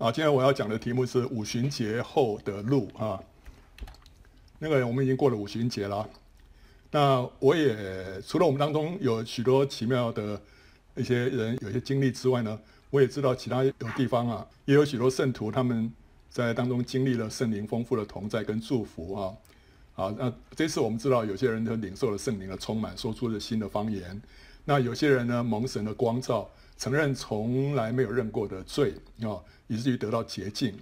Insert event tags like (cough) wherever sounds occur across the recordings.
啊，今天我要讲的题目是五旬节后的路啊。那个我们已经过了五旬节了，那我也除了我们当中有许多奇妙的一些人有些经历之外呢，我也知道其他有地方啊，也有许多圣徒他们在当中经历了圣灵丰富的同在跟祝福啊。啊，那这次我们知道有些人他领受了圣灵的充满，说出了新的方言。那有些人呢，蒙神的光照，承认从来没有认过的罪啊。以至于得到洁净，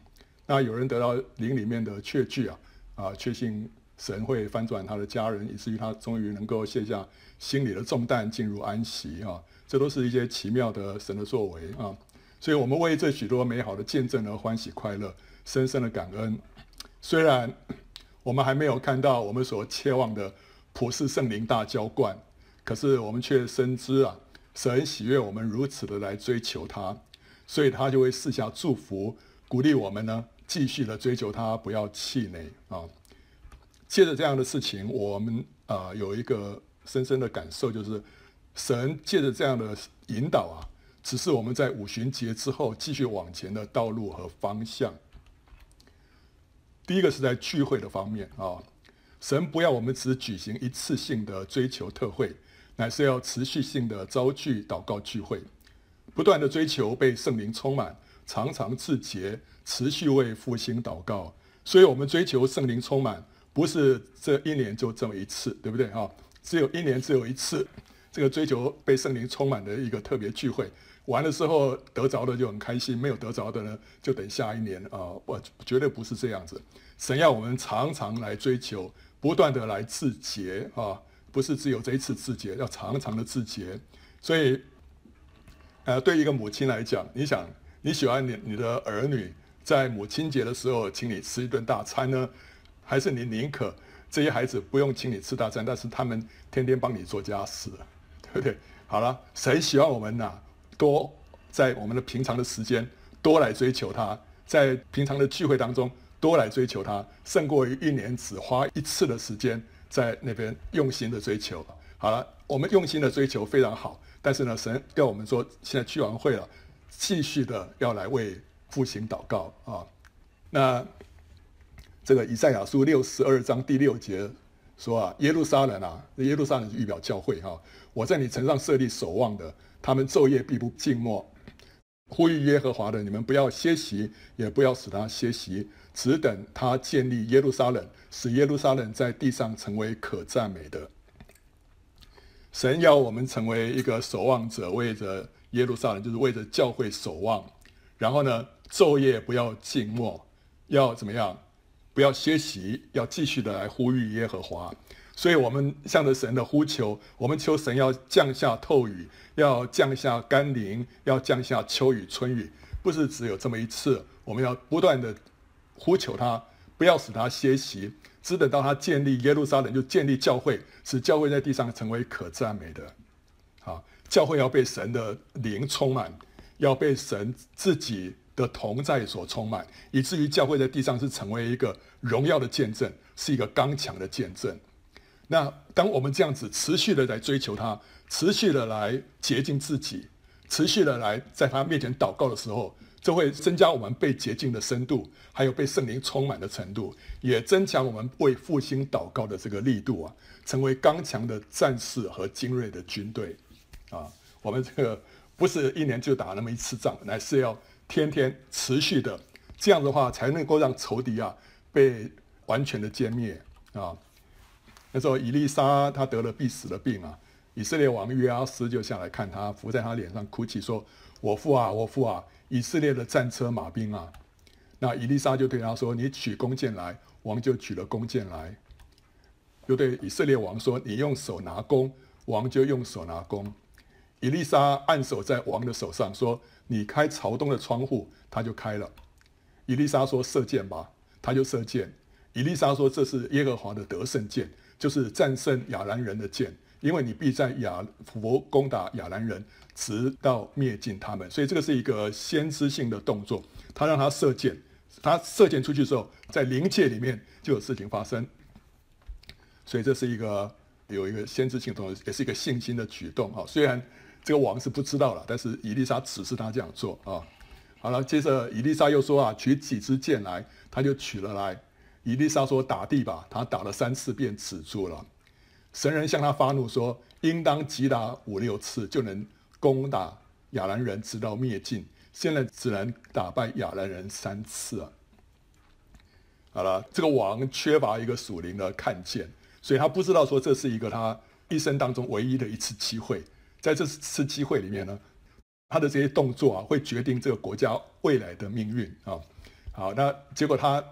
那有人得到灵里面的确据啊，啊，确信神会翻转他的家人，以至于他终于能够卸下心里的重担，进入安息啊，这都是一些奇妙的神的作为啊，所以我们为这许多美好的见证而欢喜快乐，深深的感恩。虽然我们还没有看到我们所切望的普世圣灵大浇灌，可是我们却深知啊，神喜悦我们如此的来追求他。所以他就会四下祝福，鼓励我们呢，继续的追求他，不要气馁啊。借着这样的事情，我们啊有一个深深的感受，就是神借着这样的引导啊，只是我们在五旬节之后继续往前的道路和方向。第一个是在聚会的方面啊，神不要我们只举行一次性的追求特会，乃是要持续性的召聚祷告聚会。不断的追求被圣灵充满，常常自洁，持续为复兴祷告。所以，我们追求圣灵充满，不是这一年就这么一次，对不对啊？只有一年，只有一次，这个追求被圣灵充满的一个特别聚会，完了之后得着的就很开心，没有得着的呢，就等下一年啊！我绝对不是这样子。神要我们常常来追求，不断的来自洁啊，不是只有这一次自洁，要常常的自洁。所以。呃，对一个母亲来讲，你想你喜欢你你的儿女在母亲节的时候请你吃一顿大餐呢，还是你宁可这些孩子不用请你吃大餐，但是他们天天帮你做家事，(laughs) 对不对？好了，谁喜欢我们呐？多在我们的平常的时间多来追求他，在平常的聚会当中多来追求他，胜过于一年只花一次的时间在那边用心的追求。好了，我们用心的追求非常好。但是呢，神要我们说，现在去完会了，继续的要来为复兴祷告啊。那这个以赛亚书六十二章第六节说啊，耶路撒冷啊，耶路撒冷预表教会哈、我在你城上设立守望的，他们昼夜必不静默，呼吁耶和华的，你们不要歇息，也不要使他歇息，只等他建立耶路撒冷，使耶路撒冷在地上成为可赞美的。神要我们成为一个守望者，为着耶路撒冷，就是为着教会守望。然后呢，昼夜不要静默，要怎么样？不要歇息，要继续的来呼吁耶和华。所以，我们向着神的呼求，我们求神要降下透雨，要降下甘霖，要降下秋雨春雨，不是只有这么一次。我们要不断的呼求他，不要使他歇息。只等到他建立耶路撒冷，就建立教会，使教会在地上成为可赞美的。好，教会要被神的灵充满，要被神自己的同在所充满，以至于教会在地上是成为一个荣耀的见证，是一个刚强的见证。那当我们这样子持续的来追求他，持续的来洁净自己，持续的来在他面前祷告的时候，就会增加我们被洁净的深度，还有被圣灵充满的程度，也增强我们为复兴祷告的这个力度啊，成为刚强的战士和精锐的军队啊。我们这个不是一年就打那么一次仗，乃是要天天持续的，这样的话才能够让仇敌啊被完全的歼灭啊。那时候以利沙他得了必死的病啊，以色列王约阿斯就下来看他，伏在他脸上哭泣说：“我父啊，我父啊！”以色列的战车马兵啊，那以利沙就对他说：“你取弓箭来。”王就取了弓箭来，又对以色列王说：“你用手拿弓。”王就用手拿弓。以利沙按手在王的手上，说：“你开朝东的窗户。”他就开了。以利沙说：“射箭吧。”他就射箭。以利沙说：“这是耶和华的得胜箭，就是战胜亚兰人的箭。”因为你必在亚佛攻打亚兰人，直到灭尽他们。所以这个是一个先知性的动作。他让他射箭，他射箭出去之后，在灵界里面就有事情发生。所以这是一个有一个先知性动作，也是一个信心的举动啊。虽然这个王是不知道了，但是以利沙指示他这样做啊。好了，接着以利沙又说啊，取几支箭来，他就取了来。以利沙说打地吧，他打了三次便止住了。神人向他发怒说，应当击打五六次，就能攻打亚兰人，直到灭尽。现在只能打败亚兰人三次啊。好了，这个王缺乏一个属灵的看见，所以他不知道说这是一个他一生当中唯一的一次机会。在这次机会里面呢，他的这些动作啊，会决定这个国家未来的命运啊。好，那结果他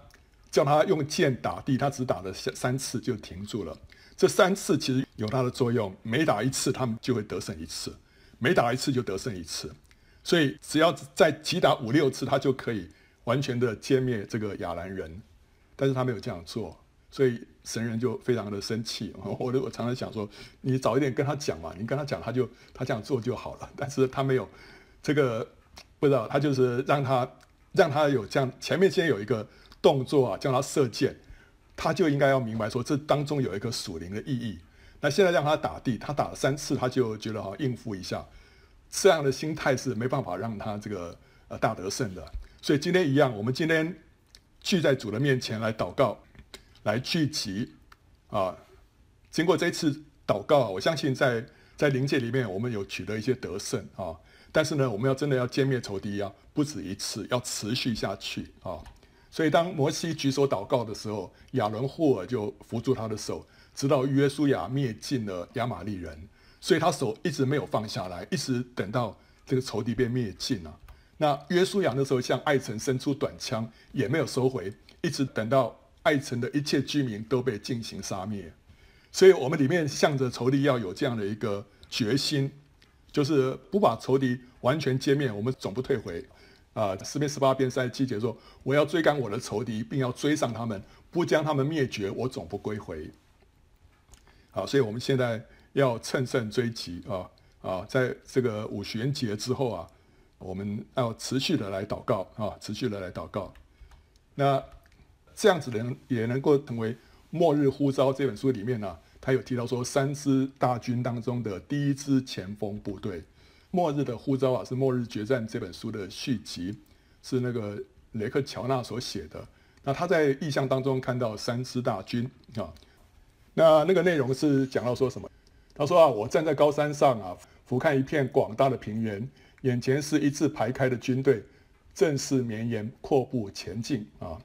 叫他用剑打地，他只打了三三次就停住了。这三次其实有它的作用，每打一次他们就会得胜一次，每打一次就得胜一次。所以只要再击打五六次，他就可以完全的歼灭这个亚兰人。但是他没有这样做，所以神人就非常的生气。(laughs) 我我常常想说，你早一点跟他讲嘛，你跟他讲，他就他这样做就好了。但是他没有这个，不知道他就是让他让他有这样，前面先有一个动作啊，叫他射箭，他就应该要明白说这当中有一个属灵的意义。那现在让他打地，他打了三次，他就觉得好应付一下，这样的心态是没办法让他这个呃大得胜的。所以今天一样，我们今天。聚在主的面前来祷告，来聚集啊！经过这次祷告，我相信在在灵界里面，我们有取得一些得胜啊。但是呢，我们要真的要歼灭仇敌啊，不止一次，要持续下去啊。所以当摩西举手祷告的时候，亚伦霍尔就扶住他的手，直到约书亚灭尽了亚玛力人。所以他手一直没有放下来，一直等到这个仇敌被灭尽了。那约书亚那时候向艾城伸出短枪，也没有收回，一直等到艾城的一切居民都被进行杀灭。所以，我们里面向着仇敌要有这样的一个决心，就是不把仇敌完全歼灭，我们总不退回。啊，诗篇十八篇三十七节说：“我要追赶我的仇敌，并要追上他们，不将他们灭绝，我总不归回。”好，所以我们现在要乘胜追击啊啊，在这个五旬节之后啊。我们要持续的来祷告啊，持续的来祷告。那这样子的人也能够成为《末日呼召》这本书里面呢、啊，他有提到说，三支大军当中的第一支前锋部队，《末日的呼召》啊，是《末日决战》这本书的续集，是那个雷克乔纳所写的。那他在意象当中看到三支大军啊，那那个内容是讲到说什么？他说啊，我站在高山上啊，俯瞰一片广大的平原。眼前是一字排开的军队，正式绵延，阔步前进啊。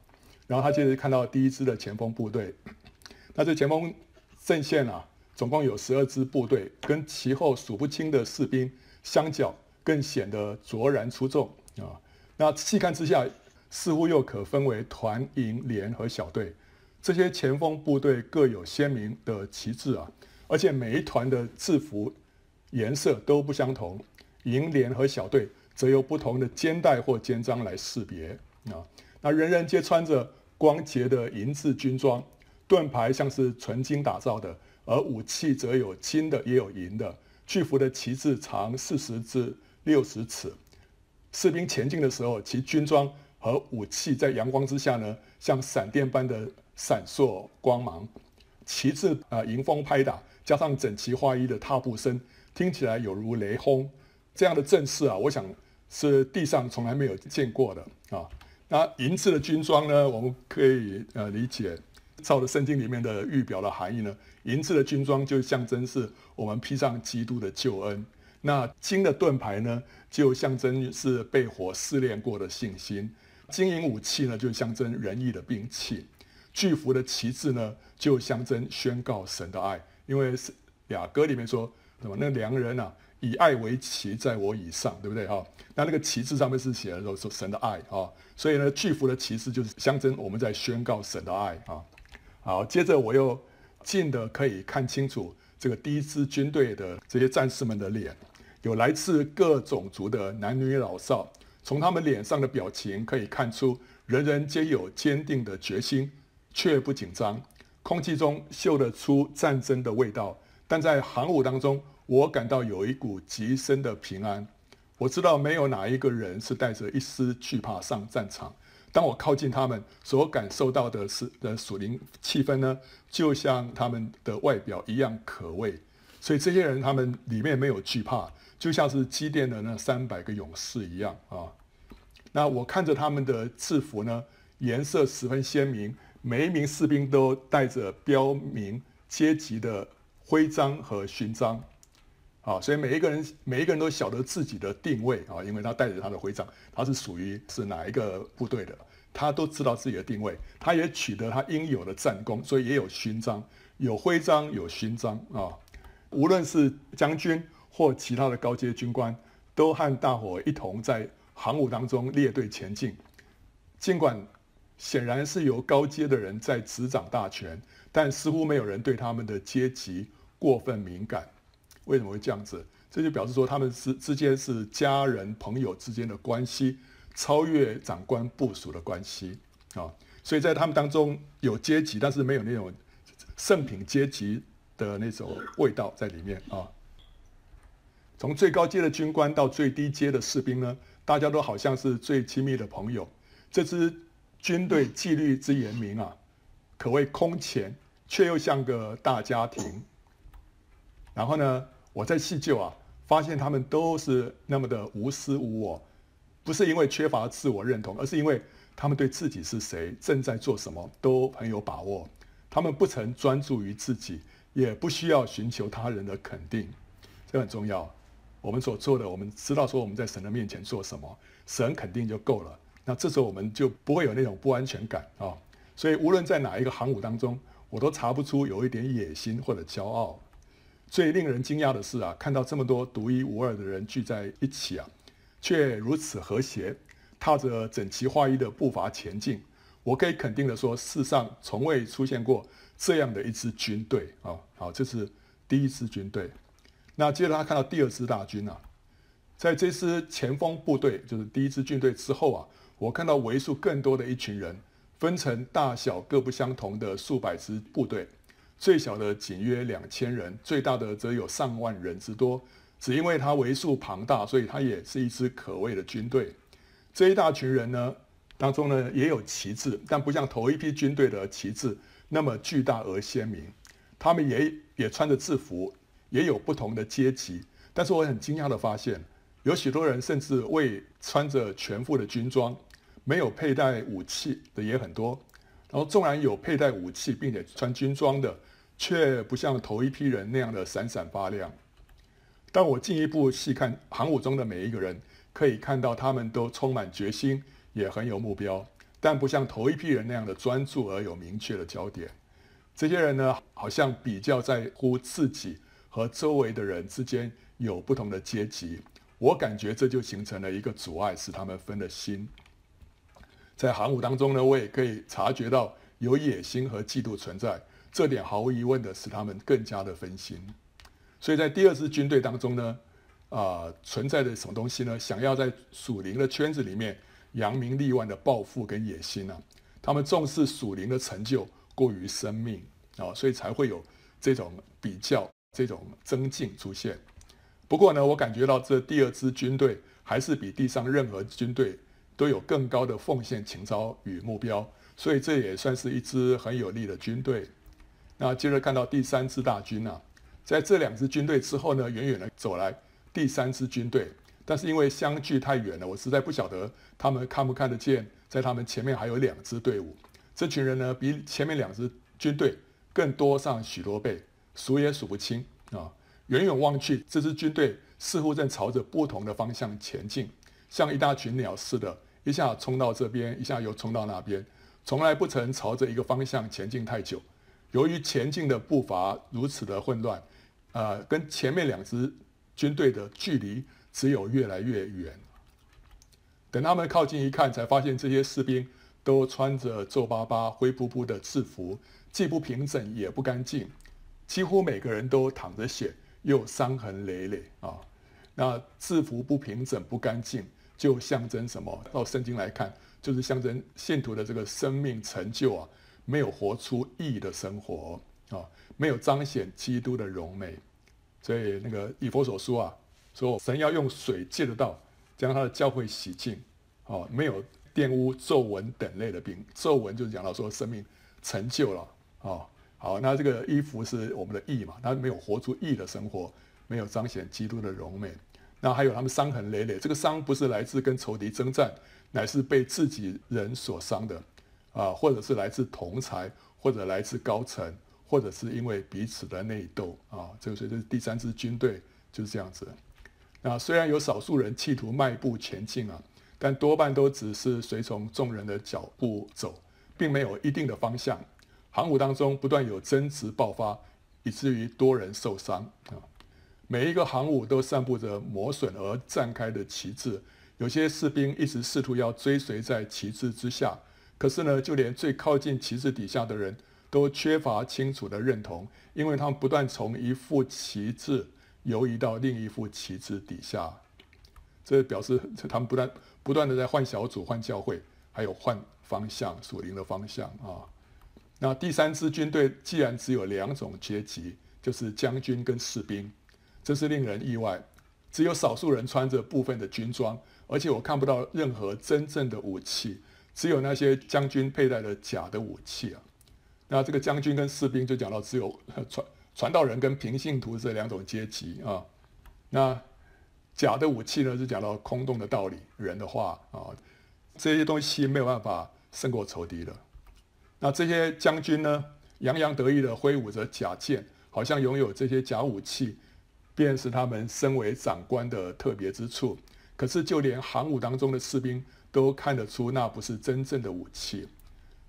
然后他接着看到第一支的前锋部队，那这前锋阵线啊，总共有十二支部队，跟其后数不清的士兵相较，更显得卓然出众啊。那细看之下，似乎又可分为团、营、连和小队。这些前锋部队各有鲜明的旗帜啊，而且每一团的制服颜色都不相同。营连和小队则由不同的肩带或肩章来识别啊。那人人皆穿着光洁的银质军装，盾牌像是纯金打造的，而武器则有金的也有银的。巨幅的旗帜长四十至六十尺。士兵前进的时候，其军装和武器在阳光之下呢，像闪电般的闪烁光芒。旗帜啊，迎风拍打，加上整齐划一的踏步声，听起来有如雷轰。这样的阵势啊，我想是地上从来没有见过的啊。那银质的军装呢，我们可以呃理解，照着圣经里面的预表的含义呢，银质的军装就象征是我们披上基督的救恩。那金的盾牌呢，就象征是被火试炼过的信心。金银武器呢，就象征仁义的兵器。巨幅的旗帜呢，就象征宣告神的爱。因为是雅歌里面说什么？那良人啊。以爱为旗，在我以上，对不对哈？那那个旗帜上面是写的说神的爱啊，所以呢，巨幅的旗帜就是象征我们在宣告神的爱啊。好，接着我又近的可以看清楚这个第一支军队的这些战士们的脸，有来自各种族的男女老少，从他们脸上的表情可以看出，人人皆有坚定的决心，却不紧张。空气中嗅得出战争的味道，但在航伍当中。我感到有一股极深的平安。我知道没有哪一个人是带着一丝惧怕上战场。当我靠近他们，所感受到的是的属灵气氛呢，就像他们的外表一样可畏。所以这些人他们里面没有惧怕，就像是积淀的那三百个勇士一样啊。那我看着他们的制服呢，颜色十分鲜明，每一名士兵都带着标明阶级的徽章和勋章，啊，所以每一个人每一个人都晓得自己的定位啊，因为他带着他的徽章，他是属于是哪一个部队的，他都知道自己的定位，他也取得他应有的战功，所以也有勋章，有徽章，有勋章啊。无论是将军或其他的高阶军官，都和大伙一同在航母当中列队前进。尽管显然是由高阶的人在执掌大权，但似乎没有人对他们的阶级过分敏感。为什么会这样子？这就表示说他们之之间是家人朋友之间的关系，超越长官部署的关系啊。所以在他们当中有阶级，但是没有那种圣品阶级。的那种味道在里面啊，从最高阶的军官到最低阶的士兵呢，大家都好像是最亲密的朋友。这支军队纪律之严明啊，可谓空前，却又像个大家庭。然后呢，我在细究啊，发现他们都是那么的无私无我，不是因为缺乏自我认同，而是因为他们对自己是谁、正在做什么都很有把握。他们不曾专注于自己。也不需要寻求他人的肯定，这很重要。我们所做的，我们知道说我们在神的面前做什么，神肯定就够了。那这时候我们就不会有那种不安全感啊。所以无论在哪一个航母当中，我都查不出有一点野心或者骄傲。最令人惊讶的是啊，看到这么多独一无二的人聚在一起啊，却如此和谐，踏着整齐划一的步伐前进。我可以肯定的说，世上从未出现过。这样的一支军队啊，好，这是第一支军队。那接着他看到第二支大军啊，在这支前锋部队，就是第一支军队之后啊，我看到为数更多的一群人，分成大小各不相同的数百支部队，最小的仅约两千人，最大的则有上万人之多。只因为它为数庞大，所以它也是一支可畏的军队。这一大群人呢，当中呢也有旗帜，但不像头一批军队的旗帜。那么巨大而鲜明，他们也也穿着制服，也有不同的阶级。但是我很惊讶地发现，有许多人甚至未穿着全副的军装，没有佩戴武器的也很多。然后纵然有佩戴武器并且穿军装的，却不像头一批人那样的闪闪发亮。当我进一步细看航母中的每一个人，可以看到他们都充满决心，也很有目标。但不像头一批人那样的专注而有明确的焦点，这些人呢，好像比较在乎自己和周围的人之间有不同的阶级。我感觉这就形成了一个阻碍，使他们分了心。在航母当中呢，我也可以察觉到有野心和嫉妒存在，这点毫无疑问的使他们更加的分心。所以在第二支军队当中呢，啊、存在着什么东西呢？想要在属灵的圈子里面。扬名立万的抱负跟野心啊，他们重视属灵的成就过于生命啊，所以才会有这种比较、这种增进出现。不过呢，我感觉到这第二支军队还是比地上任何军队都有更高的奉献情操与目标，所以这也算是一支很有力的军队。那接着看到第三支大军啊，在这两支军队之后呢，远远的走来第三支军队。但是因为相距太远了，我实在不晓得他们看不看得见，在他们前面还有两支队伍。这群人呢，比前面两支军队更多上许多倍，数也数不清啊！远远望去，这支军队似乎正朝着不同的方向前进，像一大群鸟似的，一下冲到这边，一下又冲到那边，从来不曾朝着一个方向前进太久。由于前进的步伐如此的混乱，呃，跟前面两支军队的距离。只有越来越远。等他们靠近一看，才发现这些士兵都穿着皱巴巴、灰扑扑的制服，既不平整也不干净，几乎每个人都淌着血，又伤痕累累啊。那制服不平整、不干净，就象征什么？到圣经来看，就是象征信徒的这个生命成就啊，没有活出义的生活啊，没有彰显基督的荣美。所以那个以弗所书啊。说神要用水借得到，将他的教会洗净，哦，没有玷污、皱纹等类的病。皱纹就是讲到说生命成就了，哦，好，那这个衣服是我们的义嘛，他没有活出义的生活，没有彰显基督的荣美。那还有他们伤痕累累，这个伤不是来自跟仇敌征战，乃是被自己人所伤的，啊，或者是来自同才，或者来自高层，或者是因为彼此的内斗啊，这个所以这是第三支军队就是这样子。那虽然有少数人企图迈步前进啊，但多半都只是随从众人的脚步走，并没有一定的方向。航母当中不断有争执爆发，以至于多人受伤啊。每一个航母都散布着磨损而绽开的旗帜。有些士兵一直试图要追随在旗帜之下，可是呢，就连最靠近旗帜底下的人都缺乏清楚的认同，因为他们不断从一副旗帜游移到另一副旗帜底下。这表示他们不断不断的在换小组、换教会，还有换方向、属灵的方向啊。那第三支军队既然只有两种阶级，就是将军跟士兵，这是令人意外。只有少数人穿着部分的军装。而且我看不到任何真正的武器，只有那些将军佩戴的假的武器啊。那这个将军跟士兵就讲到只有 (laughs) 传传道人跟平信徒这两种阶级啊。那假的武器呢，是讲到空洞的道理、人的话啊，这些东西没有办法胜过仇敌的。那这些将军呢，洋洋得意地挥舞着假剑，好像拥有这些假武器，便是他们身为长官的特别之处。可是，就连航母当中的士兵都看得出那不是真正的武器，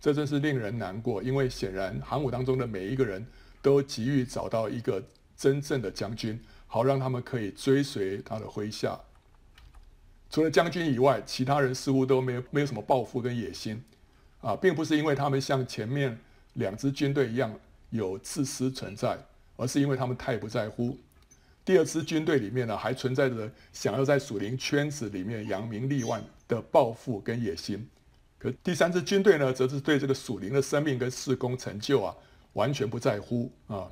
这真是令人难过。因为显然，航母当中的每一个人都急于找到一个真正的将军，好让他们可以追随他的麾下。除了将军以外，其他人似乎都没有没有什么抱负跟野心啊，并不是因为他们像前面两支军队一样有自私存在，而是因为他们太不在乎。第二支军队里面呢，还存在着想要在属灵圈子里面扬名立万的抱负跟野心。可第三支军队呢，则是对这个属灵的生命跟事工成就啊，完全不在乎啊。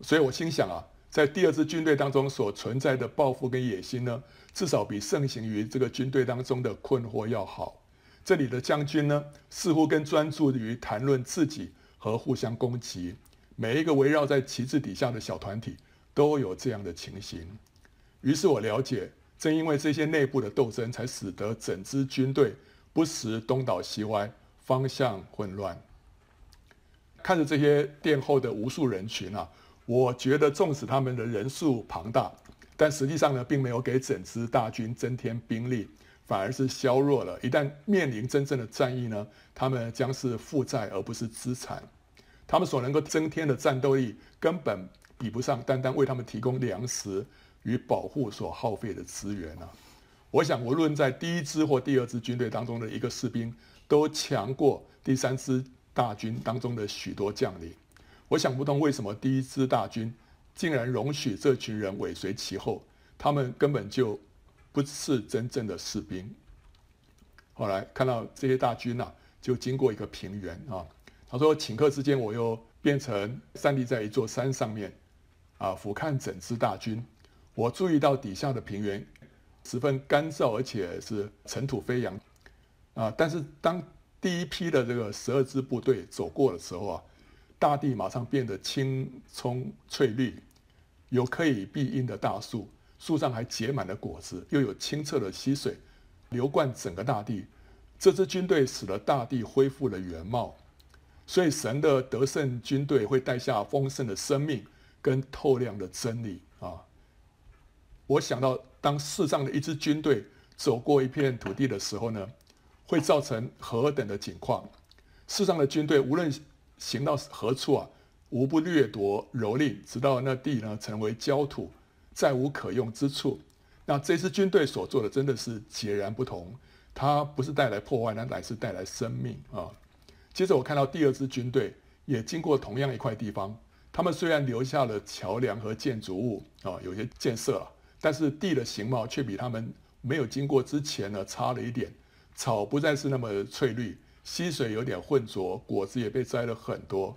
所以我心想啊，在第二支军队当中所存在的抱负跟野心呢，至少比盛行于这个军队当中的困惑要好。这里的将军呢，似乎更专注于谈论自己和互相攻击。每一个围绕在旗帜底下的小团体。都有这样的情形，于是我了解，正因为这些内部的斗争，才使得整支军队不时东倒西歪，方向混乱。看着这些殿后的无数人群啊，我觉得纵使他们的人数庞大，但实际上呢，并没有给整支大军增添兵力，反而是削弱了。一旦面临真正的战役呢，他们将是负债而不是资产，他们所能够增添的战斗力根本。比不上单单为他们提供粮食与保护所耗费的资源啊！我想，无论在第一支或第二支军队当中的一个士兵，都强过第三支大军当中的许多将领。我想不通为什么第一支大军竟然容许这群人尾随其后，他们根本就不是真正的士兵。后来看到这些大军啊，就经过一个平原啊，他说：顷刻之间，我又变成站立在一座山上面。啊，俯瞰整支大军，我注意到底下的平原十分干燥，而且是尘土飞扬。啊，但是当第一批的这个十二支部队走过的时候啊，大地马上变得青葱翠绿，有可以避荫的大树，树上还结满了果子，又有清澈的溪水流贯整个大地。这支军队使得大地恢复了原貌，所以神的得胜军队会带下丰盛的生命。跟透亮的真理啊！我想到，当世上的一支军队走过一片土地的时候呢，会造成何等的景况？世上的军队无论行到何处啊，无不掠夺蹂躏，直到那地呢成为焦土，再无可用之处。那这支军队所做的真的是截然不同，它不是带来破坏，那乃是带来生命啊！接着我看到第二支军队也经过同样一块地方。他们虽然留下了桥梁和建筑物啊，有些建设了，但是地的形貌却比他们没有经过之前呢差了一点。草不再是那么翠绿，溪水有点浑浊，果子也被摘了很多。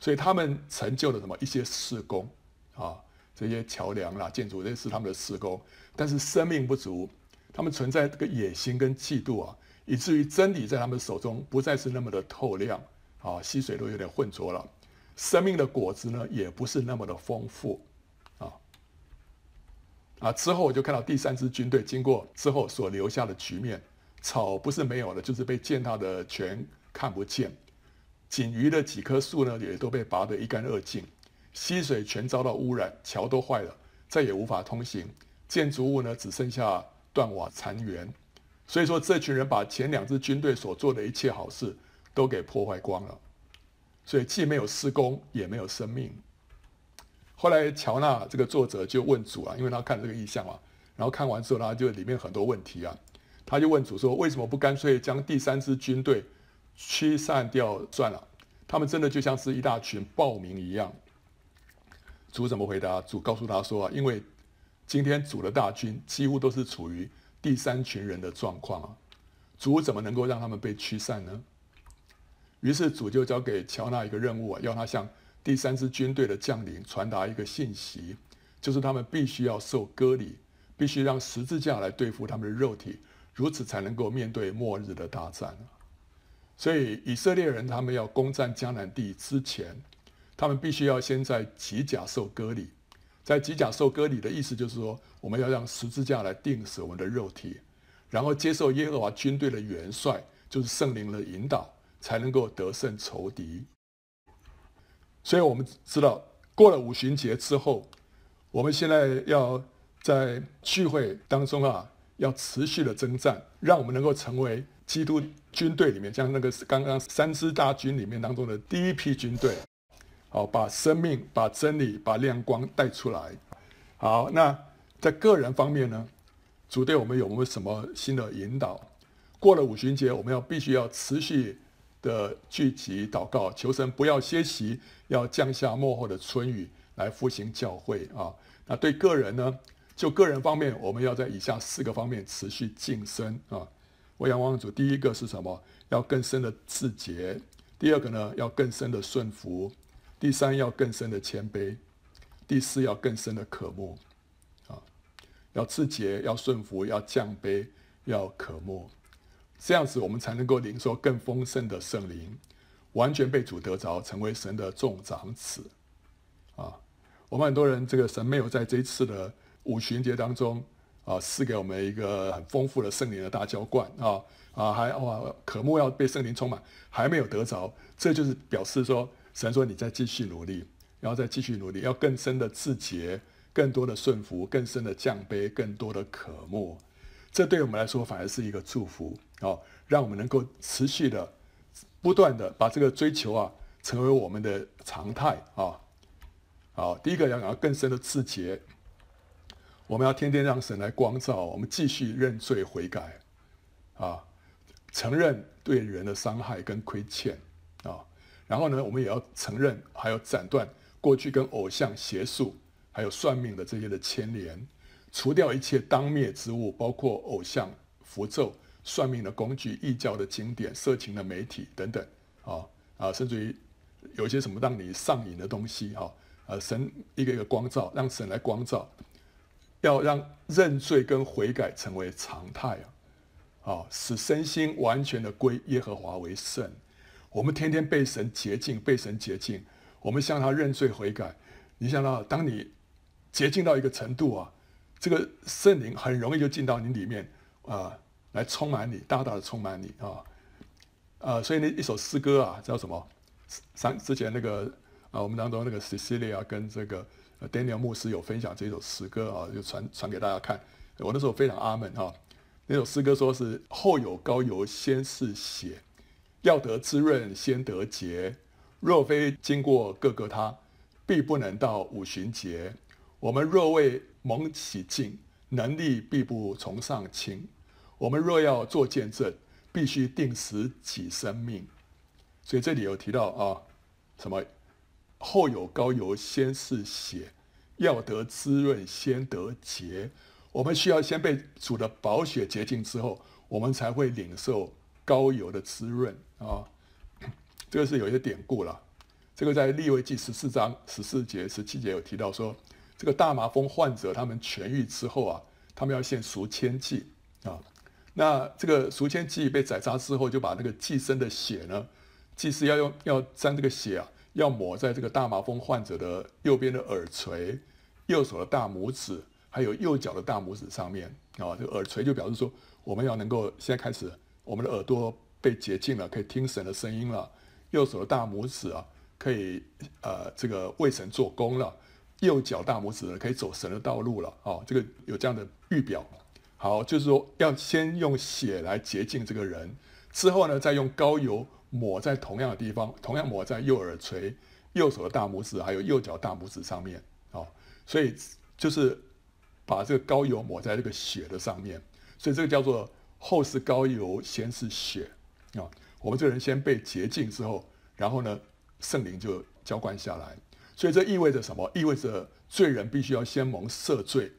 所以他们成就了什么一些施工啊，这些桥梁啦、建筑，这是他们的施工。但是生命不足，他们存在这个野心跟嫉妒啊，以至于真理在他们手中不再是那么的透亮啊，溪水都有点浑浊了。生命的果子呢，也不是那么的丰富，啊！之后我就看到第三支军队经过之后所留下的局面，草不是没有了，就是被践踏的全看不见。仅余的几棵树呢，也都被拔得一干二净。溪水全遭到污染，桥都坏了，再也无法通行。建筑物呢，只剩下断瓦残垣。所以说，这群人把前两支军队所做的一切好事都给破坏光了。所以，既没有施工，也没有生命。后来，乔纳这个作者就问主啊，因为他看这个意象嘛，然后看完之后，他就里面很多问题啊，他就问主说：为什么不干脆将第三支军队驱散掉算了？他们真的就像是一大群暴民一样。主怎么回答？主告诉他说啊，因为今天主的大军几乎都是处于第三群人的状况啊，主怎么能够让他们被驱散呢？于是主就交给乔纳一个任务啊，要他向第三支军队的将领传达一个信息，就是他们必须要受割礼，必须让十字架来对付他们的肉体，如此才能够面对末日的大战。所以以色列人他们要攻占迦南地之前，他们必须要先在吉甲受割礼。在吉甲受割礼的意思就是说，我们要让十字架来钉死我们的肉体，然后接受耶和华军队的元帅，就是圣灵的引导，才能够得胜仇敌。所以我们知道，过了五旬节之后，我们现在要在聚会当中啊，要持续的征战，让我们能够成为基督军队里面，像那个刚刚三支大军里面当中的第一批军队。好，把生命、把真理、把亮光带出来。好，那在个人方面呢？主对我们有没有什么新的引导？过了五旬节，我们要必须要持续的聚集祷告，求神不要歇息，要降下幕后的春雨来复兴教会啊。那对个人呢？就个人方面，我们要在以下四个方面持续晋升啊。我仰望主，第一个是什么？要更深的自洁。第二个呢？要更深的顺服。第三要更深的谦卑，第四要更深的渴慕，啊，要自洁，要顺服，要降卑，要渴慕，这样子我们才能够领受更丰盛的圣灵，完全被主得着，成为神的众长子，啊，我们很多人这个神没有在这一次的五旬节当中啊赐给我们一个很丰富的圣灵的大浇灌啊啊还哇渴慕要被圣灵充满，还没有得着，这就是表示说。神说：“你再继续努力，然后再继续努力，要更深的自洁，更多的顺服，更深的降卑，更多的渴慕。这对我们来说反而是一个祝福哦，让我们能够持续的、不断的把这个追求啊，成为我们的常态啊。好，第一个要要更深的自洁，我们要天天让神来光照我们，继续认罪悔改啊，承认对人的伤害跟亏欠啊。”然后呢，我们也要承认，还要斩断过去跟偶像、邪术，还有算命的这些的牵连，除掉一切当灭之物，包括偶像、符咒、算命的工具、异教的经典、色情的媒体等等，啊啊，甚至于有一些什么让你上瘾的东西，哈，呃，神一个一个光照，让神来光照，要让认罪跟悔改成为常态啊，啊，使身心完全的归耶和华为圣。我们天天被神洁净，被神洁净。我们向他认罪悔改。你想到，当你洁净到一个程度啊，这个圣灵很容易就进到你里面啊、来充满你，大大的充满你啊。啊、所以那一首诗歌啊，叫什么？上之前那个啊、我们当中那个 Cecilia 跟这个 Daniel 牧师有分享这首诗歌啊，就传传给大家看。我那时候非常阿门哈。那首诗歌说是后有高油，先是血。要得滋润，先得节。若非经过各个他，必不能到五旬节。我们若未蒙洗净，能力必不从上倾。我们若要做见证，必须钉死己生命。所以这里有提到啊，什么后有膏油，先是血。要得滋润，先得洁。我们需要先被主的宝血洁净之后，我们才会领受。膏油的滋润啊，(coughs) 这个是有一些典故了。这个在利未记十四章十四节、十七节有提到说，这个大麻风患者他们痊愈之后啊，他们要献赎千祭啊。那这个赎愆祭被宰杀之后，就把那个祭牲的血呢，祭司要用要沾这个血啊，要抹在这个大麻风患者的右边的耳垂、右手的大拇指，还有右脚的大拇指上面啊。这个耳垂就表示说。我们要能够现在开始，我们的耳朵被洁净了，可以听神的声音了；右手的大拇指啊，可以呃这个为神做工了；右脚大拇指，可以走神的道路了。哦，这个有这样的预表。好，就是说要先用血来洁净这个人，之后呢，再用膏油抹在同样的地方，同样抹在右耳垂、右手的大拇指还有右脚大拇指上面。哦，所以就是把这个膏油抹在这个血的上面，所以这个叫做后是膏油，先是血啊。我们这个人先被洁净之后，然后呢，圣灵就浇灌下来。所以这意味着什么？意味着罪人必须要先蒙赦罪，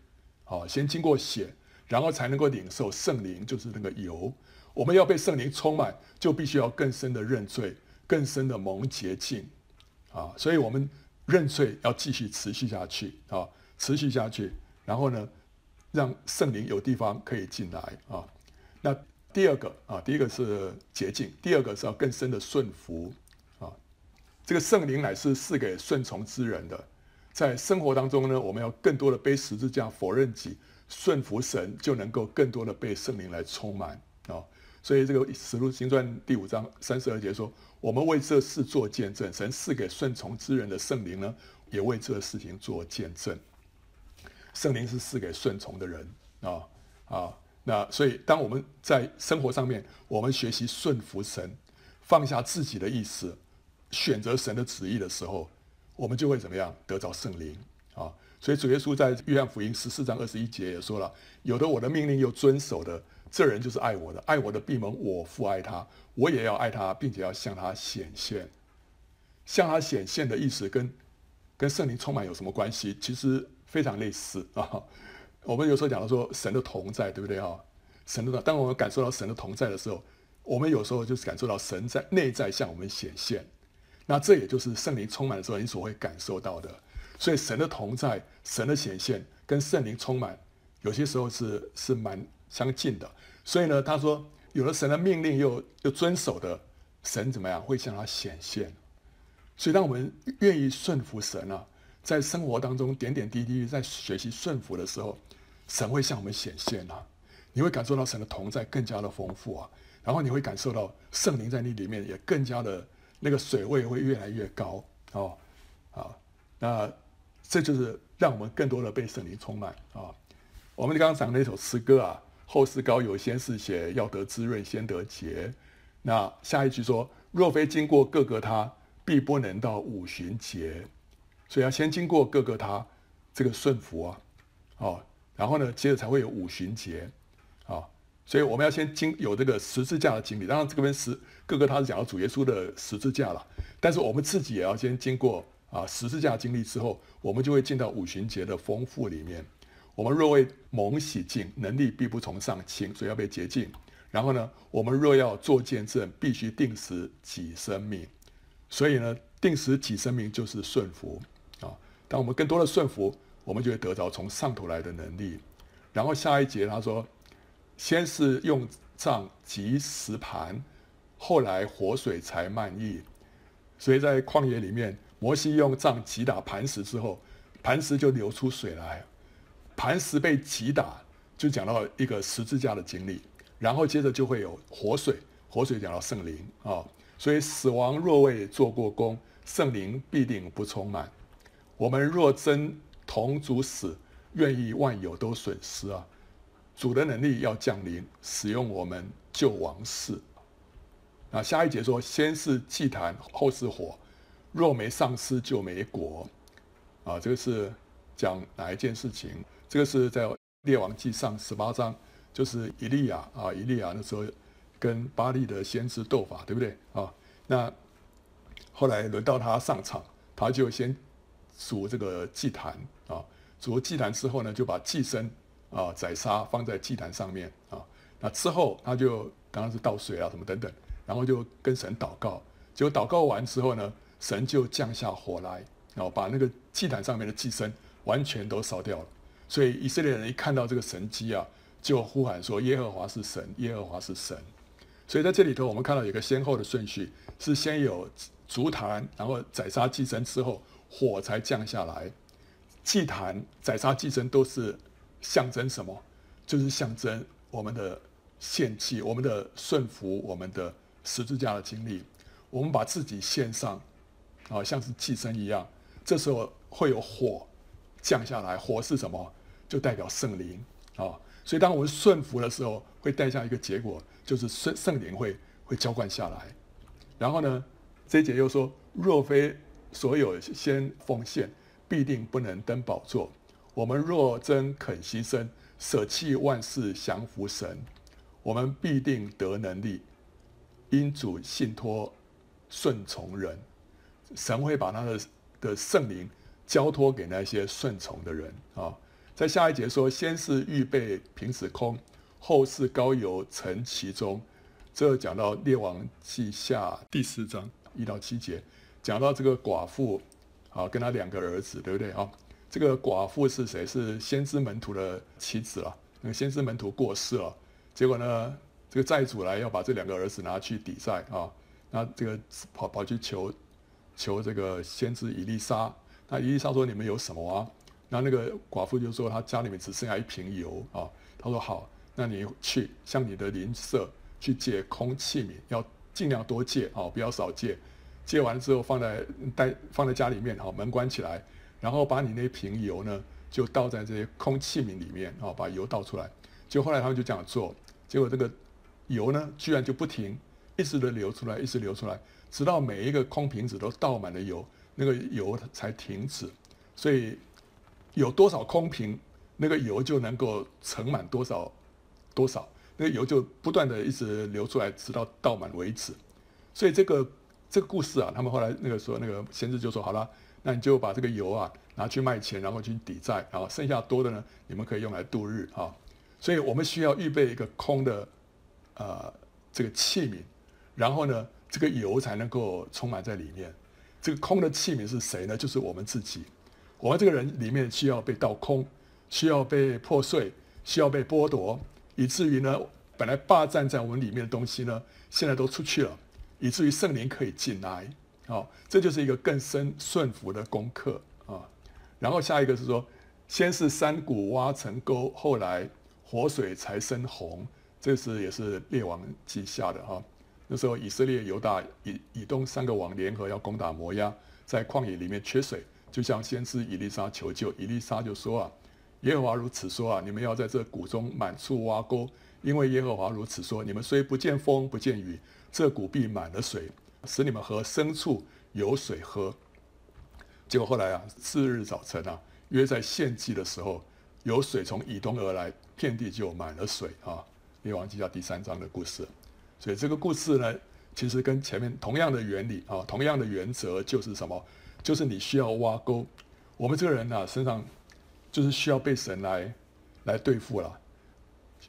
啊，先经过血，然后才能够领受圣灵，就是那个油。我们要被圣灵充满，就必须要更深的认罪，更深的蒙洁净啊。所以我们。认罪要继续持续下去啊，持续下去，然后呢，让圣灵有地方可以进来啊。那第二个啊，第一个是洁净，第二个是要更深的顺服啊。这个圣灵乃是赐给顺从之人的，在生活当中呢，我们要更多的背十字架，否认己，顺服神，就能够更多的被圣灵来充满啊。所以这个使徒行传第五章三十二节说。我们为这事做见证，神赐给顺从之人的圣灵呢，也为这事情做见证。圣灵是赐给顺从的人啊啊，那所以当我们在生活上面，我们学习顺服神，放下自己的意思，选择神的旨意的时候，我们就会怎么样得着圣灵啊？所以主耶稣在约翰福音十四章二十一节也说了：有的我的命令又遵守的。这人就是爱我的，爱我的必蒙我父爱他，我也要爱他，并且要向他显现。向他显现的意思跟跟圣灵充满有什么关系？其实非常类似啊。我们有时候讲到说神的同在，对不对啊？神的，当我们感受到神的同在的时候，我们有时候就是感受到神在内在向我们显现。那这也就是圣灵充满的时候，你所会感受到的。所以神的同在、神的显现跟圣灵充满，有些时候是是蛮。相近的，所以呢，他说，有了神的命令又又遵守的，神怎么样会向他显现？所以，当我们愿意顺服神啊，在生活当中点点滴滴在学习顺服的时候，神会向我们显现啊！你会感受到神的同在更加的丰富啊，然后你会感受到圣灵在你里面也更加的那个水位会越来越高哦，啊，那这就是让我们更多的被圣灵充满啊！我们刚刚讲的那首诗歌啊。后是膏油，先是血，要得滋润，先得节。那下一句说：若非经过各个他，必不能到五旬节。所以要先经过各个他这个顺服啊，哦，然后呢，接着才会有五旬节啊。所以我们要先经有这个十字架的经历。当然，这边十各个他是讲到主耶稣的十字架了，但是我们自己也要先经过啊十字架经历之后，我们就会进到五旬节的丰富里面。我们若为蒙洗净，能力必不从上轻，所以要被洁净。然后呢，我们若要做见证，必须定时己生命。所以呢，定时己生命就是顺服啊。当我们更多的顺服，我们就会得着从上头来的能力。然后下一节他说，先是用杖击石盘，后来活水才漫溢。所以在旷野里面，摩西用杖击打磐石之后，磐石就流出水来。磐石被击打，就讲到一个十字架的经历，然后接着就会有活水，活水讲到圣灵啊，所以死亡若未做过工，圣灵必定不充满。我们若真同主死，愿意万有都损失啊，主的能力要降临，使用我们救王室。那下一节说，先是祭坛，后是火，若没上司就没果啊，这个是讲哪一件事情？这个是在列王记上十八章，就是以利亚啊，以利亚那时候跟巴力的先知斗法，对不对啊？那后来轮到他上场，他就先筑这个祭坛啊，筑祭坛之后呢，就把祭牲啊宰杀放在祭坛上面啊。那之后他就当然是倒水啊什么等等，然后就跟神祷告，结果祷告完之后呢，神就降下火来，然后把那个祭坛上面的祭牲完全都烧掉了。所以以色列人一看到这个神迹啊，就呼喊说：“耶和华是神，耶和华是神。”所以在这里头，我们看到有个先后的顺序，是先有筑坛，然后宰杀祭牲之后，火才降下来。祭坛、宰杀祭牲都是象征什么？就是象征我们的献祭，我们的顺服，我们的十字架的经历，我们把自己献上，啊，像是寄生一样。这时候会有火降下来，火是什么？就代表圣灵啊。所以当我们顺服的时候，会带下一个结果，就是圣圣灵会会浇灌下来。然后呢，这一节又说：若非所有先奉献，必定不能登宝座。我们若真肯牺牲，舍弃万事，降服神，我们必定得能力，因主信托顺从人，神会把他的的圣灵交托给那些顺从的人啊。在下一节说，先是预备瓶子空，后是高油盛其中。这讲到列王记下第四章一到七节，讲到这个寡妇啊，跟他两个儿子，对不对啊？这个寡妇是谁？是先知门徒的妻子啊。那个先知门徒过世了，结果呢，这个债主来要把这两个儿子拿去抵债啊。那这个跑跑去求求这个先知以利沙。那以利沙说：“你们有什么啊？”那那个寡妇就说：“她家里面只剩下一瓶油啊。”他说：“好，那你去向你的邻舍去借空器皿，要尽量多借啊，不要少借。借完了之后放在带放在家里面，好，门关起来。”然后把你那瓶油呢，就倒在这些空器皿里面啊，把油倒出来。就后来他们就这样做，结果这个油呢，居然就不停，一直的流出来，一直流出来，直到每一个空瓶子都倒满了油，那个油才停止。所以有多少空瓶，那个油就能够盛满多少多少，那个油就不断的一直流出来，直到倒满为止。所以这个这个故事啊，他们后来那个说那个先知就说：“好了。”那你就把这个油啊拿去卖钱，然后去抵债，然后剩下多的呢，你们可以用来度日啊。所以我们需要预备一个空的，呃，这个器皿，然后呢，这个油才能够充满在里面。这个空的器皿是谁呢？就是我们自己。我们这个人里面需要被倒空，需要被破碎，需要被剥夺，以至于呢，本来霸占在我们里面的东西呢，现在都出去了，以至于圣灵可以进来。好，这就是一个更深顺服的功课啊。然后下一个是说，先是山谷挖成沟，后来活水才生红。这是也是列王记下的哈。那时候以色列、犹大、以以东三个王联合要攻打摩押，在旷野里面缺水，就向先知以利沙求救。以利沙就说啊，耶和华如此说啊，你们要在这谷中满处挖沟，因为耶和华如此说，你们虽不见风不见雨，这谷必满了水。使你们和牲畜有水喝。结果后来啊，次日早晨啊，约在献祭的时候，有水从以东而来，遍地就满了水啊。列王记下第三章的故事。所以这个故事呢，其实跟前面同样的原理啊，同样的原则就是什么？就是你需要挖沟。我们这个人呢、啊，身上就是需要被神来来对付了。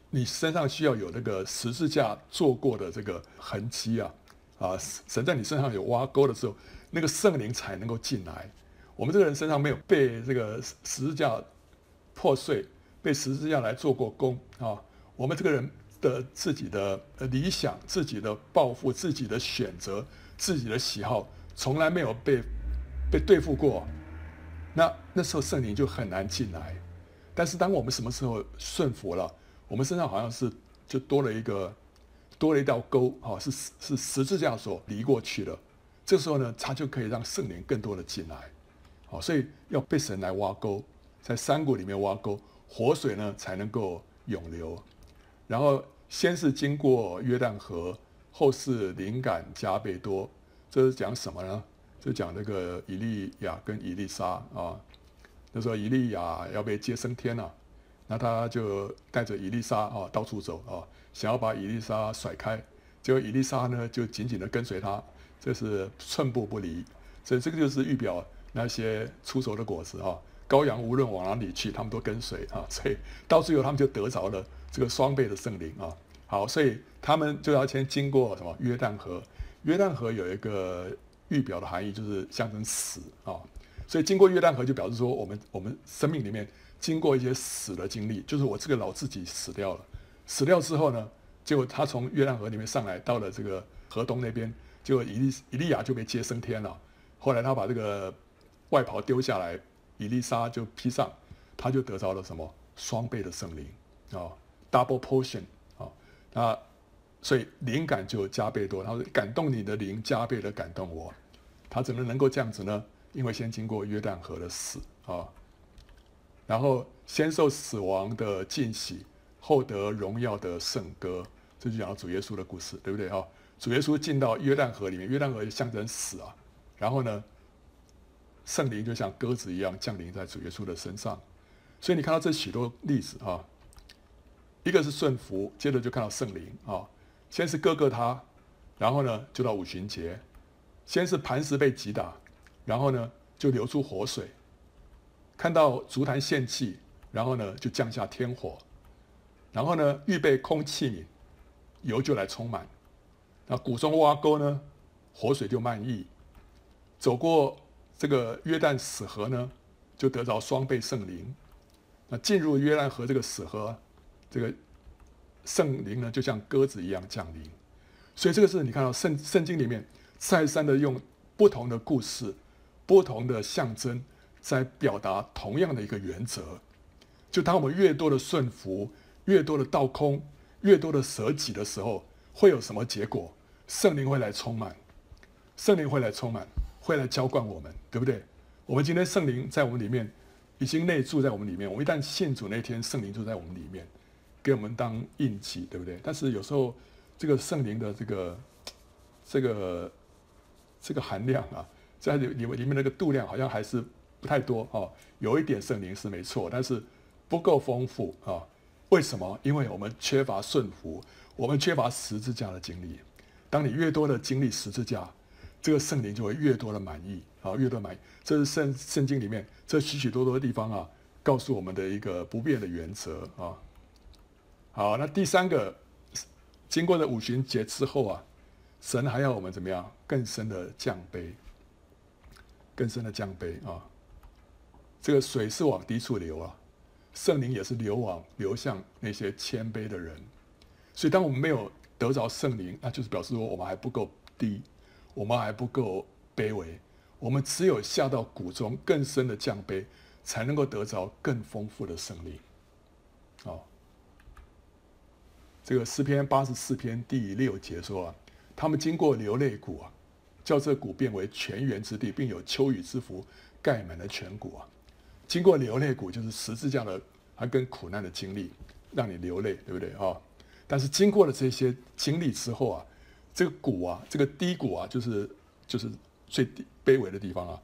你身上需要有那个十字架做过的这个痕迹啊。啊，神在你身上有挖沟的时候，那个圣灵才能够进来。我们这个人身上没有被这个十字架破碎，被十字架来做过工啊。我们这个人的自己的理想、自己的抱负、自己的选择、自己的喜好，从来没有被被对付过。那那时候圣灵就很难进来。但是当我们什么时候顺服了，我们身上好像是就多了一个。多了一道沟，哈，是是十字架所离过去的。这时候呢，他就可以让圣灵更多的进来，好，所以要被神来挖沟，在山谷里面挖沟，活水呢才能够涌流。然后先是经过约旦河，后是灵感加倍多。这是讲什么呢？就讲那个以利亚跟以利沙啊。那时候以利亚要被接升天了，那他就带着以利沙啊到处走啊。想要把以利沙甩开，结果以利沙呢就紧紧地跟随他，这是寸步不离。所以这个就是预表那些出熟的果子哈，羔羊无论往哪里去，他们都跟随啊。所以到最后他们就得着了这个双倍的圣灵啊。好，所以他们就要先经过什么约旦河？约旦河有一个预表的含义，就是象征死啊。所以经过约旦河就表示说，我们我们生命里面经过一些死的经历，就是我这个老自己死掉了。死掉之后呢，结果他从约旦河里面上来，到了这个河东那边，结果以利以利亚就被接升天了。后来他把这个外袍丢下来，以利沙就披上，他就得着了什么双倍的圣灵啊，double portion 啊。那，所以灵感就加倍多。他说感动你的灵加倍的感动我，他怎么能够这样子呢？因为先经过约旦河的死啊，然后先受死亡的浸洗，后得荣耀的圣歌，这就讲到主耶稣的故事，对不对啊？主耶稣进到约旦河里面，约旦河象征死啊，然后呢，圣灵就像鸽子一样降临在主耶稣的身上，所以你看到这许多例子啊，一个是顺服，接着就看到圣灵啊，先是各各他，然后呢就到五旬节，先是磐石被击打。然后呢，就流出活水，看到筑坛献祭，然后呢，就降下天火，然后呢，预备空器皿，油就来充满，那谷中挖沟呢，活水就漫溢，走过这个约旦死河呢，就得着双倍圣灵，那进入约旦河这个死河，这个圣灵呢，就像鸽子一样降临，所以这个是你看到圣圣经里面再三的用不同的故事。不同的象征在表达同样的一个原则，就当我们越多的顺服，越多的倒空，越多的舍己的时候，会有什么结果？圣灵会来充满，圣灵会来充满，会来浇灌我们，对不对？我们今天圣灵在我们里面已经内住在我们里面，我们一旦信主那天，圣灵就在我们里面，给我们当印记，对不对？但是有时候这个圣灵的这个这个这个含量啊。在里里面里面那个度量好像还是不太多哦，有一点圣灵是没错，但是不够丰富啊。为什么？因为我们缺乏顺服，我们缺乏十字架的经历。当你越多的经历十字架，这个圣灵就会越多的满意啊，越多满意。这是圣圣经里面这许许多多的地方啊，告诉我们的一个不变的原则啊。好，那第三个，经过了五旬节之后啊，神还要我们怎么样？更深的降卑。更深的降卑啊！这个水是往低处流啊，圣灵也是流往流向那些谦卑的人。所以，当我们没有得着圣灵，那就是表示说我们还不够低，我们还不够卑微。我们只有下到谷中更深的降卑，才能够得着更丰富的圣灵。哦，这个诗篇八十四篇第六节说啊，他们经过流泪谷啊。叫这谷变为泉源之地，并有秋雨之福盖满了全谷啊！经过流泪谷，就是十字架的，还跟苦难的经历，让你流泪，对不对啊？但是经过了这些经历之后啊，这个谷啊，这个低谷啊，就是就是最低卑微的地方啊，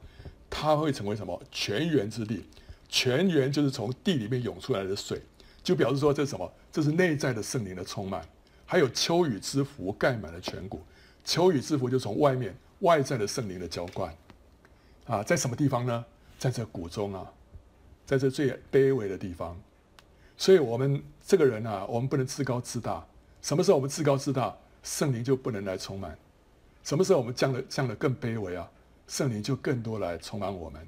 它会成为什么？泉源之地，泉源就是从地里面涌出来的水，就表示说这是什么？这是内在的圣灵的充满，还有秋雨之福盖满了全谷，秋雨之福就从外面。外在的圣灵的浇灌，啊，在什么地方呢？在这谷中啊，在这最卑微的地方。所以，我们这个人啊，我们不能自高自大。什么时候我们自高自大，圣灵就不能来充满；什么时候我们降的降的更卑微啊，圣灵就更多来充满我们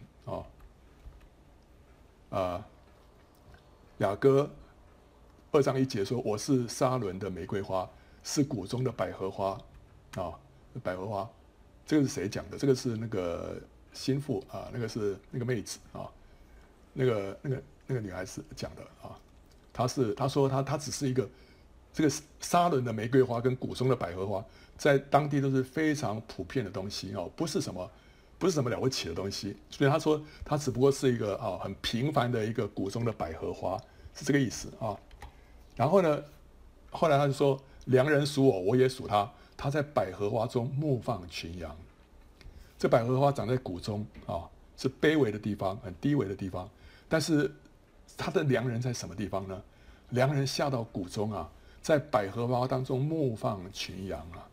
啊。啊，雅歌二章一节说：“我是沙伦的玫瑰花，是谷中的百合花。”啊，百合花。这个是谁讲的？这个是那个心腹啊，那个是那个妹子啊，那个那个那个女孩子讲的啊。她是她说她她只是一个这个沙伦的玫瑰花跟谷中的百合花，在当地都是非常普遍的东西哦，不是什么不是什么了不起的东西。所以她说她只不过是一个啊很平凡的一个谷中的百合花，是这个意思啊。然后呢，后来他就说：“良人属我，我也属他。”他在百合花中牧放群羊，这百合花长在谷中啊，是卑微的地方，很低微的地方。但是他的良人在什么地方呢？良人下到谷中啊，在百合花当中牧放群羊啊。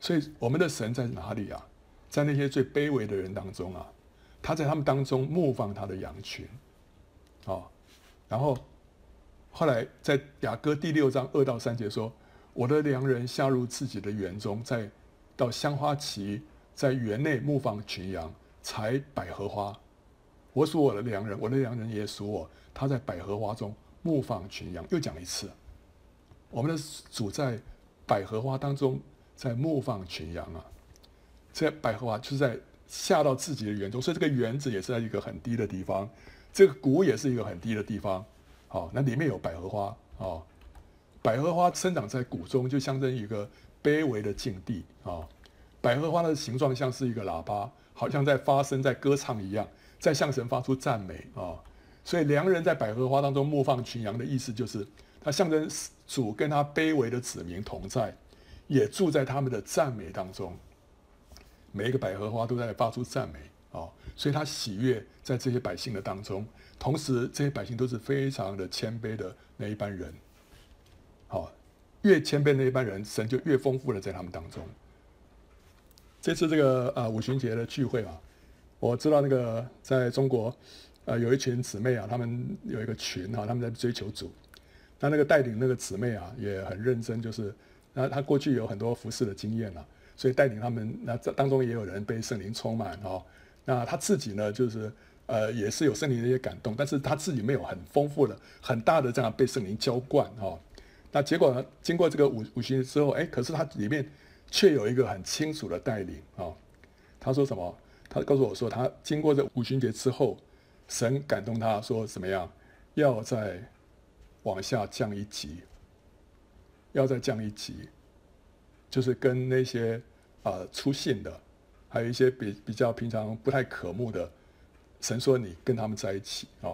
所以我们的神在哪里啊？在那些最卑微的人当中啊，他在他们当中牧放他的羊群。啊，然后后来在雅歌第六章二到三节说。我的良人下入自己的园中，在到香花旗，在园内牧放群羊，采百合花。我属我的良人，我的良人也属我。他在百合花中牧放群羊。又讲一次，我们的主在百合花当中在牧放群羊啊。这百合花就是在下到自己的园中，所以这个园子也是在一个很低的地方，这个谷也是一个很低的地方。好，那里面有百合花哦。百合花生长在谷中，就象征一个卑微的境地啊。百合花的形状像是一个喇叭，好像在发声，在歌唱一样，在向神发出赞美啊。所以良人在百合花当中牧放群羊的意思，就是他象征主跟他卑微的子民同在，也住在他们的赞美当中。每一个百合花都在发出赞美哦，所以他喜悦在这些百姓的当中。同时，这些百姓都是非常的谦卑的那一班人。好，越谦卑的那一班人，神就越丰富的在他们当中。这次这个啊五旬节的聚会啊，我知道那个在中国，呃有一群姊妹啊，他们有一个群、啊，他们在追求主。那那个带领那个姊妹啊，也很认真，就是那他过去有很多服侍的经验了、啊，所以带领他们。那这当中也有人被圣灵充满哦。那他自己呢，就是呃也是有圣灵的一些感动，但是他自己没有很丰富的、很大的这样被圣灵浇灌哦。那结果呢，经过这个五五旬之后，哎，可是他里面。却有一个很清楚的带领啊！他说什么？他告诉我说，他经过这五旬节之后，神感动他说怎么样？要再往下降一级，要再降一级，就是跟那些啊、呃、粗信的，还有一些比比较平常不太可慕的，神说你跟他们在一起啊，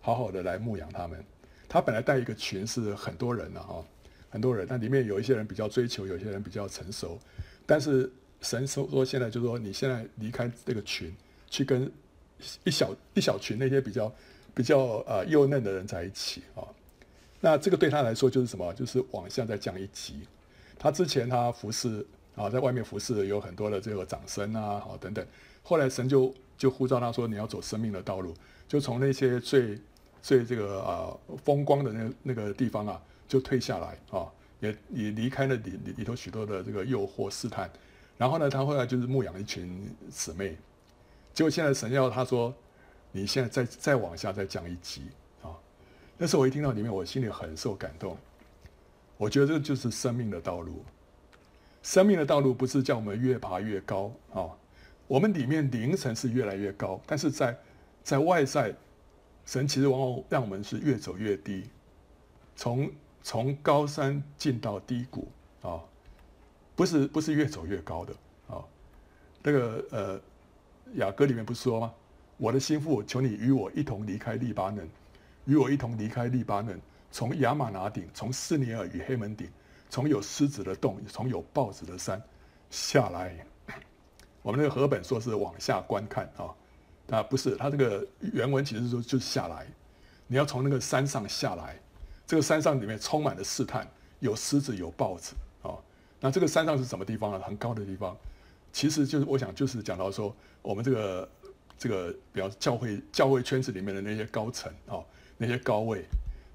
好好的来牧养他们。他本来带一个群是很多人的啊。很多人，但里面有一些人比较追求，有些人比较成熟。但是神说说现在就说，你现在离开这个群，去跟一小一小群那些比较比较呃幼嫩的人在一起啊。那这个对他来说就是什么？就是往下再降一级。他之前他服侍啊，在外面服侍有很多的这个长生啊，好等等。后来神就就呼召他说，你要走生命的道路，就从那些最最这个啊风光的那那个地方啊。就退下来啊，也也离开了里里里头许多的这个诱惑试探，然后呢，他后来就是牧养一群姊妹，结果现在神要他说，你现在再再往下再降一级啊。那时候我一听到里面，我心里很受感动。我觉得这就是生命的道路，生命的道路不是叫我们越爬越高啊，我们里面灵层是越来越高，但是在在外在，神其实往往让我们是越走越低，从。从高山进到低谷啊，不是不是越走越高的啊。那个呃，雅歌里面不是说吗？我的心腹，求你与我一同离开利巴嫩，与我一同离开利巴嫩，从亚玛拿顶，从斯尼尔与黑门顶，从有狮子的洞，从有豹子的山下来。我们那个河本说是往下观看啊，啊不是，它这个原文其实是说就是下来，你要从那个山上下来。这个山上里面充满了试探，有狮子，有豹子啊、那这个山上是什么地方呢？很高的地方，其实就是我想就是讲到说，我们这个这个，比方教会教会圈子里面的那些高层啊、那些高位，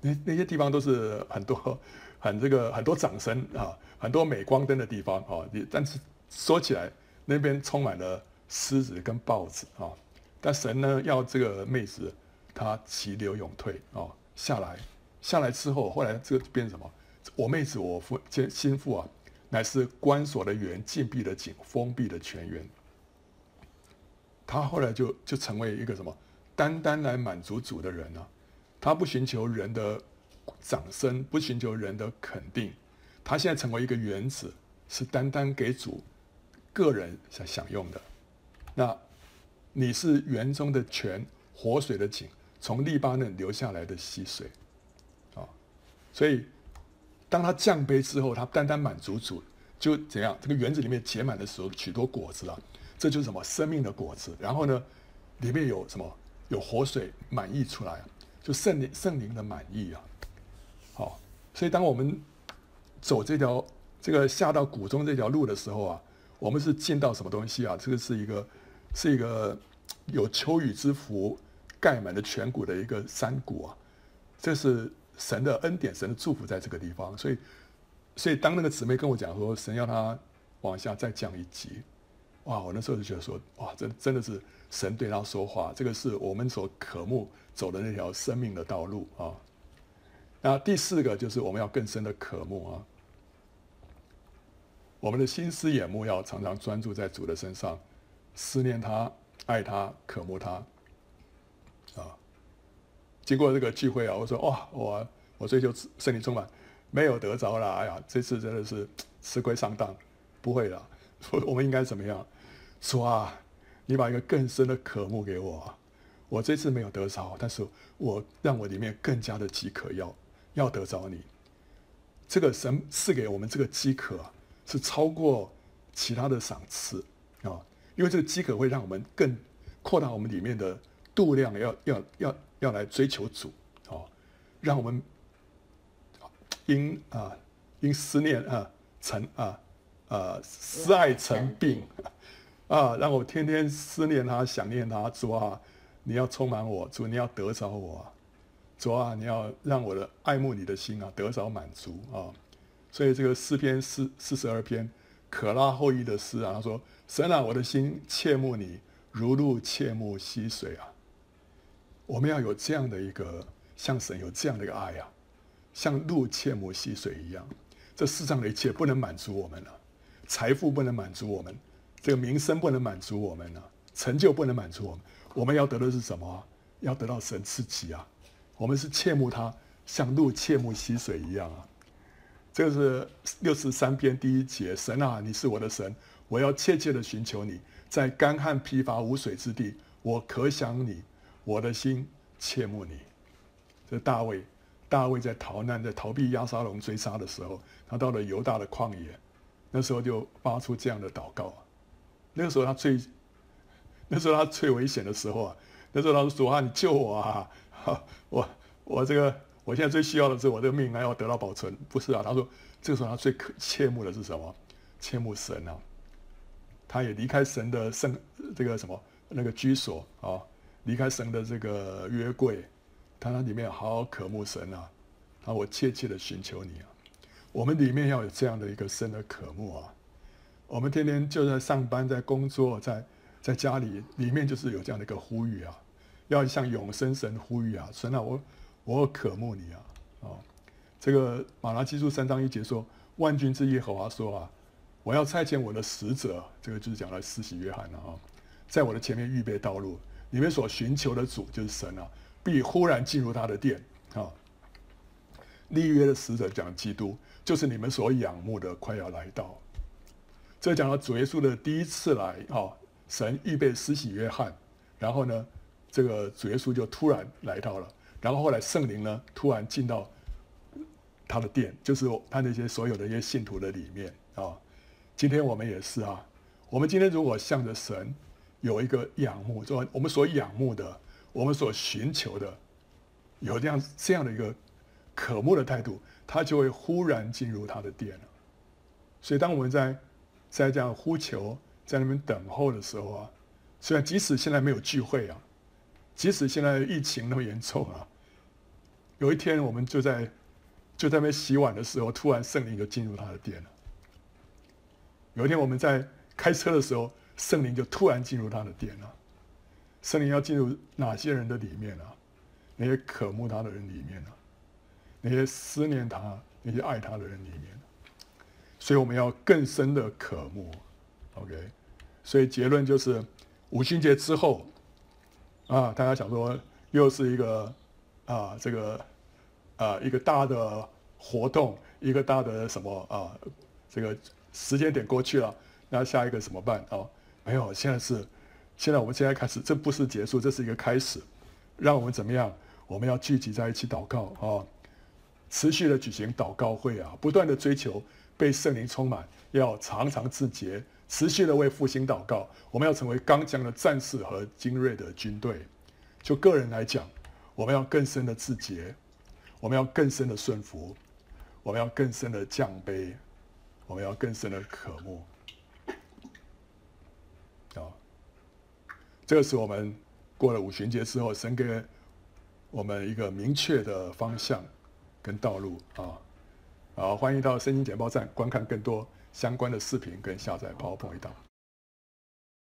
那那些地方都是很多很这个很多掌声啊，很多镁光灯的地方啊。你、但是说起来，那边充满了狮子跟豹子啊、但神呢，要这个妹子她急流勇退啊、下来。下来之后，后来这个变什么？我妹子，我夫心腹啊，乃是关锁的园，禁闭的井，封闭的泉源。他后来就就成为一个什么？单单来满足主的人啊。他不寻求人的掌声，不寻求人的肯定。他现在成为一个园子，是单单给主个人想享用的。那你是园中的泉，活水的井，从利巴嫩流下来的溪水啊。所以，当他降杯之后，他单单满足主，就怎样？这个园子里面结满的时候，许多果子啊，这就是什么生命的果子。然后呢，里面有什么？有活水满溢出来，就圣灵圣灵的满溢啊。所以当我们走这条这个下到谷中这条路的时候啊，我们是见到什么东西啊？这个是一个是一个有秋雨之福盖满了全谷的一个山谷啊，这是。神的恩典，神的祝福在这个地方，所以，所以当那个姊妹跟我讲说，神要她往下再降一级，哇！我那时候就觉得说，哇，真真的是神对她说话，这个是我们所渴慕走的那条生命的道路啊。那第四个就是我们要更深的渴慕啊，我们的心思眼目要常常专注在主的身上，思念他，爱他，渴慕他。啊经过这个聚会啊，我说哇，我我追求圣灵充满，没有得着了，哎呀，这次真的是吃亏上当，不会了。(laughs) 我们应该怎么样？说啊，你把一个更深的渴慕给我，我这次没有得着，但是我让我里面更加的饥渴要，要得着你。这个神赐给我们这个饥渴，是超过其他的赏赐啊，因为这个饥渴会让我们更扩大我们里面的度量，要要要要来追求主啊，让我们。因啊，因思念啊成啊啊思爱成病啊，让我天天思念他，想念他。主啊，你要充满我，主你要得着我，主啊，你要让我的爱慕你的心啊得着满足啊。所以这个诗篇四四十二篇，可拉后裔的诗啊，他说：神啊，我的心切慕你，如鹿切慕溪水啊。我们要有这样的一个，像神有这样的一个爱啊。像鹿切慕溪水一样，这世上的一切不能满足我们了，财富不能满足我们，这个名声不能满足我们了，成就不能满足我们。我们要得的是什么？要得到神自己啊！我们是切慕他，像鹿切慕溪水一样啊！这个是六十三篇第一节：神啊，你是我的神，我要切切的寻求你，在干旱疲乏无水之地，我可想你，我的心切慕你。这大卫。大卫在逃难，在逃避押沙龙追杀的时候，他到了犹大的旷野，那时候就发出这样的祷告。那个时候他最，那时候他最危险的时候啊，那时候他说：“啊，你救我啊！我我这个我现在最需要的是我这个命还要得到保存。”不是啊，他说这个时候他最可切慕的是什么？切慕神啊！他也离开神的圣这个什么那个居所啊，离开神的这个约柜。他那里面好好渴慕神啊，啊，我切切的寻求你啊。我们里面要有这样的一个深的渴慕啊。我们天天就在上班，在工作，在在家里，里面就是有这样的一个呼吁啊，要向永生神呼吁啊。神啊，我我渴慕你啊。哦，这个马拉基书三章一节说，万军之耶和华说啊，我要差遣我的使者，这个就是讲了施洗约翰了啊，在我的前面预备道路。你们所寻求的主就是神啊。必忽然进入他的殿啊！立约的使者讲基督，就是你们所仰慕的，快要来到。这讲到主耶稣的第一次来啊，神预备施洗约翰，然后呢，这个主耶稣就突然来到了，然后后来圣灵呢突然进到他的殿，就是他那些所有的一些信徒的里面啊。今天我们也是啊，我们今天如果向着神有一个仰慕，说我们所仰慕的。我们所寻求的，有这样这样的一个渴慕的态度，他就会忽然进入他的殿了。所以，当我们在在这样呼求，在那边等候的时候啊，虽然即使现在没有聚会啊，即使现在疫情那么严重啊，有一天我们就在就在那边洗碗的时候，突然圣灵就进入他的殿了。有一天我们在开车的时候，圣灵就突然进入他的殿了。圣灵要进入哪些人的里面、啊？那些渴慕他的人里面、啊？那些思念他、那些爱他的人里面、所以我们要更深的渴慕。OK，所以结论就是五旬节之后啊，大家想说又是一个啊这个啊一个大的活动，一个大的什么啊这个时间点过去了，那下一个怎么办啊？没有，现在是。现在我们现在开始，这不是结束，这是一个开始。让我们怎么样？我们要聚集在一起祷告啊，持续的举行祷告会啊，不断的追求被圣灵充满，要常常自洁，持续的为复兴祷告。我们要成为刚强的战士和精锐的军队。就个人来讲，我们要更深的自洁，我们要更深的顺服，我们要更深的降卑，我们要更深的渴慕。啊这个是我们过了五旬节之后，神给我们一个明确的方向跟道路啊！好，欢迎到圣经简报站观看更多相关的视频跟下载 PowerPoint 档。